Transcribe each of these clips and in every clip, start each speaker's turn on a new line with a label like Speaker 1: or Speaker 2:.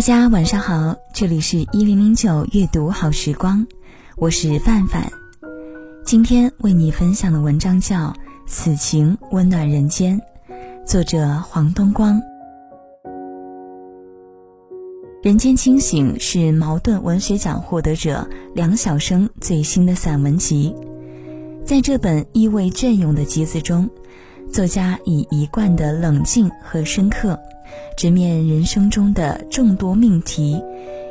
Speaker 1: 大家晚上好，这里是一零零九阅读好时光，我是范范。今天为你分享的文章叫《此情温暖人间》，作者黄东光。人间清醒是茅盾文学奖获得者梁晓声最新的散文集，在这本意味隽永的集子中，作家以一贯的冷静和深刻。直面人生中的众多命题，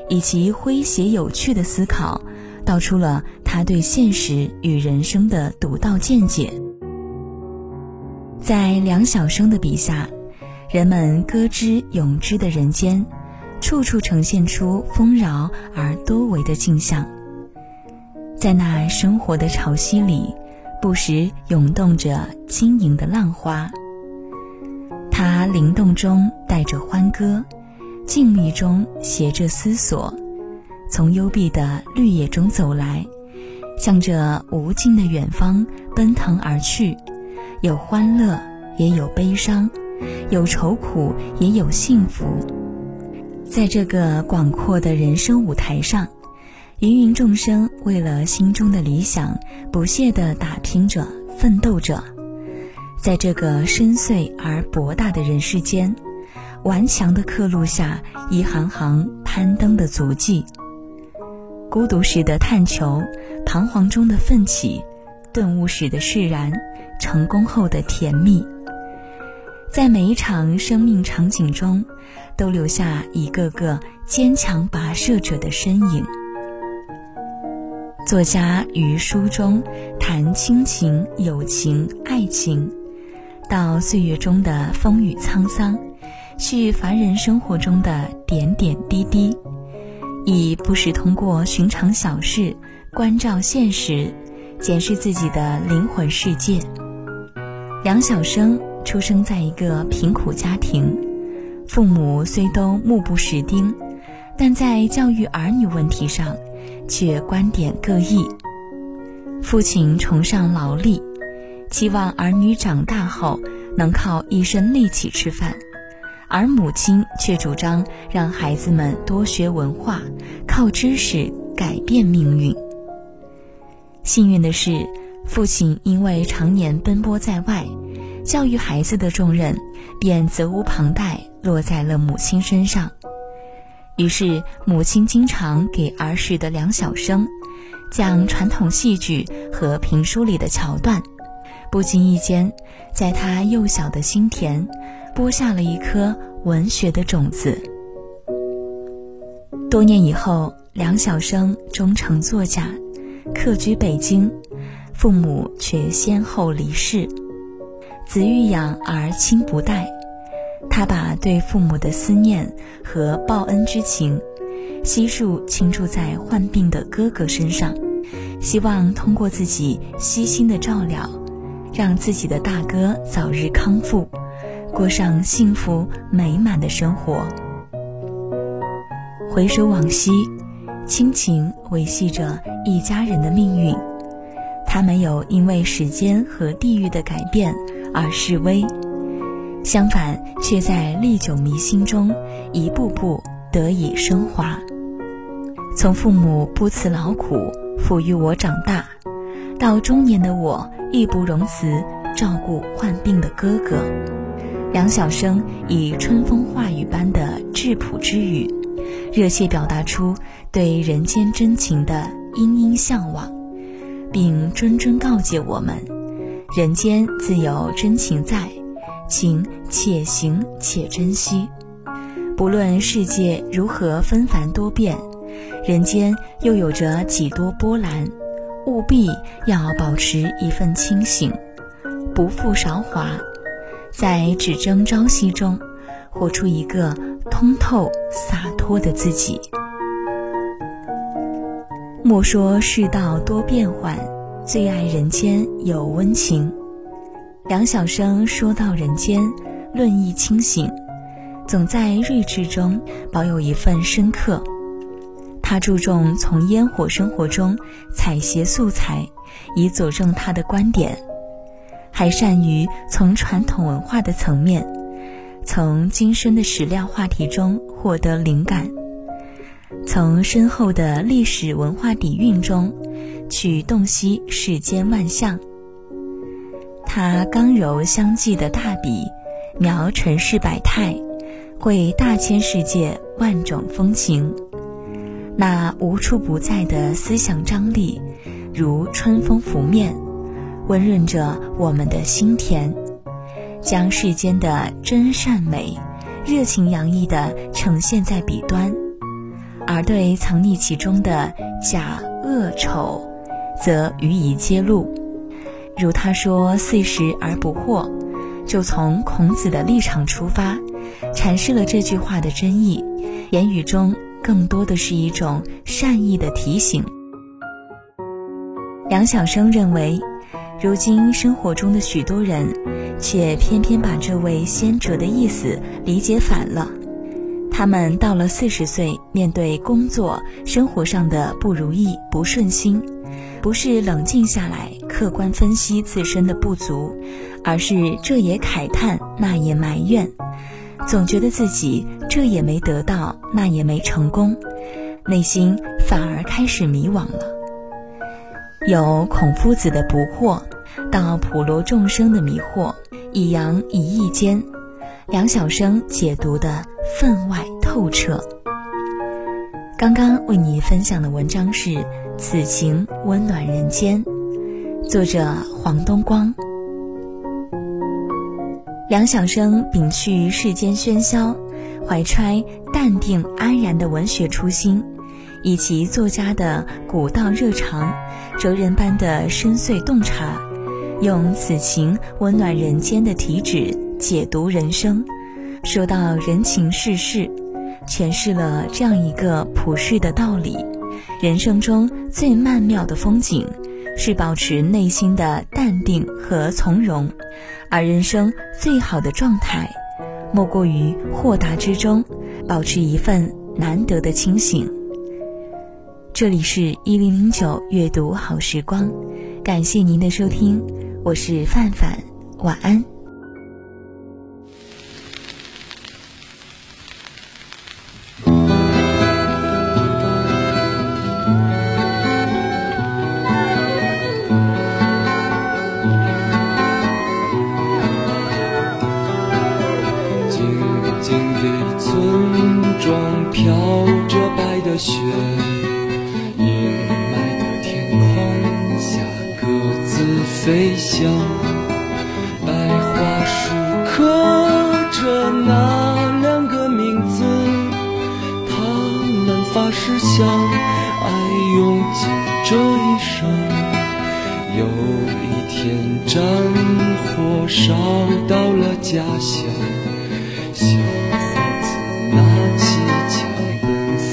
Speaker 1: 以及诙谐有趣的思考，道出了他对现实与人生的独到见解。在梁晓声的笔下，人们歌之咏之的人间，处处呈现出丰饶而多维的景象。在那生活的潮汐里，不时涌动着晶莹的浪花。它灵动中带着欢歌，静谧中携着思索，从幽闭的绿野中走来，向着无尽的远方奔腾而去。有欢乐，也有悲伤；有愁苦，也有幸福。在这个广阔的人生舞台上，芸芸众生为了心中的理想，不懈地打拼着，奋斗着。在这个深邃而博大的人世间，顽强地刻录下一行行攀登的足迹。孤独时的探求，彷徨中的奋起，顿悟时的释然，成功后的甜蜜。在每一场生命场景中，都留下一个个坚强跋涉者的身影。作家于书中谈亲情、友情、爱情。到岁月中的风雨沧桑，去凡人生活中的点点滴滴，以不时通过寻常小事关照现实，检视自己的灵魂世界。梁晓声出生在一个贫苦家庭，父母虽都目不识丁，但在教育儿女问题上，却观点各异。父亲崇尚劳力。期望儿女长大后能靠一身力气吃饭，而母亲却主张让孩子们多学文化，靠知识改变命运。幸运的是，父亲因为常年奔波在外，教育孩子的重任便责无旁贷落在了母亲身上。于是，母亲经常给儿时的梁晓声讲传统戏剧和评书里的桥段。不经意间，在他幼小的心田，播下了一颗文学的种子。多年以后，梁晓声终成作家，客居北京，父母却先后离世，子欲养而亲不待。他把对父母的思念和报恩之情，悉数倾注在患病的哥哥身上，希望通过自己悉心的照料。让自己的大哥早日康复，过上幸福美满的生活。回首往昔，亲情维系着一家人的命运，他没有因为时间和地域的改变而示威，相反，却在历久弥新中一步步得以升华。从父母不辞劳苦抚育我长大。到中年的我，义不容辞照顾患病的哥哥。梁晓声以春风化雨般的质朴之语，热切表达出对人间真情的殷殷向往，并谆谆告诫我们：人间自有真情在，请且行且珍惜。不论世界如何纷繁多变，人间又有着几多波澜。务必要保持一份清醒，不负韶华，在只争朝夕中，活出一个通透洒脱的自己。莫说世道多变幻，最爱人间有温情。梁晓声说到人间，论意清醒，总在睿智中保有一份深刻。他注重从烟火生活中采撷素材，以佐证他的观点，还善于从传统文化的层面，从今生的史料话题中获得灵感，从深厚的历史文化底蕴中去洞悉世间万象。他刚柔相济的大笔，描尘世百态，绘大千世界万种风情。那无处不在的思想张力，如春风拂面，温润着我们的心田，将世间的真善美，热情洋溢地呈现在笔端，而对藏匿其中的假恶丑，则予以揭露。如他说“四十而不惑”，就从孔子的立场出发，阐释了这句话的真意，言语中。更多的是一种善意的提醒。梁晓声认为，如今生活中的许多人，却偏偏把这位先哲的意思理解反了。他们到了四十岁，面对工作、生活上的不如意、不顺心，不是冷静下来客观分析自身的不足，而是这也慨叹，那也埋怨。总觉得自己这也没得到，那也没成功，内心反而开始迷惘了。有孔夫子的不惑，到普罗众生的迷惑，一阳一义间，梁晓声解读的分外透彻。刚刚为你分享的文章是《此情温暖人间》，作者黄东光。梁晓声摒去世间喧嚣，怀揣淡定安然的文学初心，以其作家的古道热肠、哲人般的深邃洞察，用此情温暖人间的体旨解读人生，说到人情世事，诠释了这样一个普世的道理：人生中最曼妙的风景，是保持内心的淡定和从容。而人生最好的状态，莫过于豁达之中，保持一份难得的清醒。这里是一零零九阅读好时光，感谢您的收听，我是范范，晚安。
Speaker 2: 找到了家乡小伙子拿起枪奔赴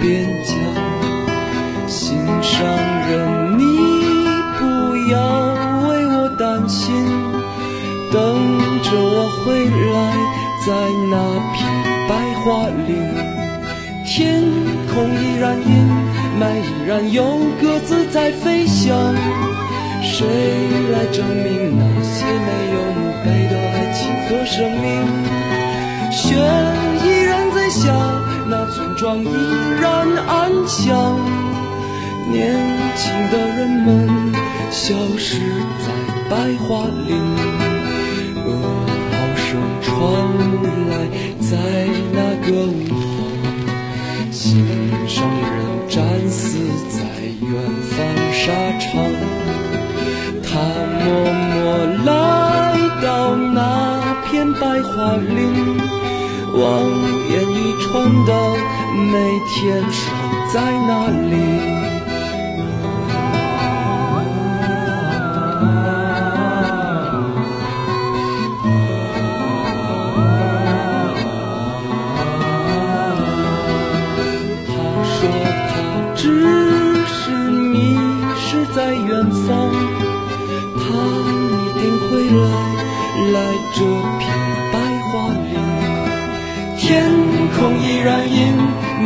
Speaker 2: 边疆心上人你不要为我担心等着我回来在那片白桦林天空依然阴霾依然有鸽子在飞翔谁来证明那些没有墓碑的爱情和生命？雪依然在下，那村庄依然安详。年轻的人们消失在白桦林。噩耗声传来，在那个午后，望眼欲穿的，每天守在那里。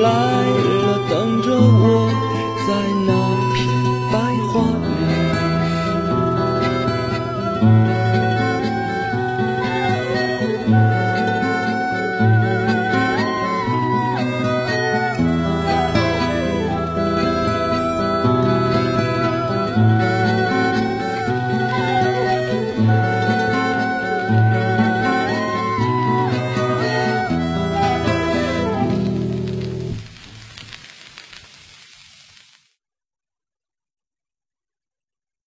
Speaker 2: 时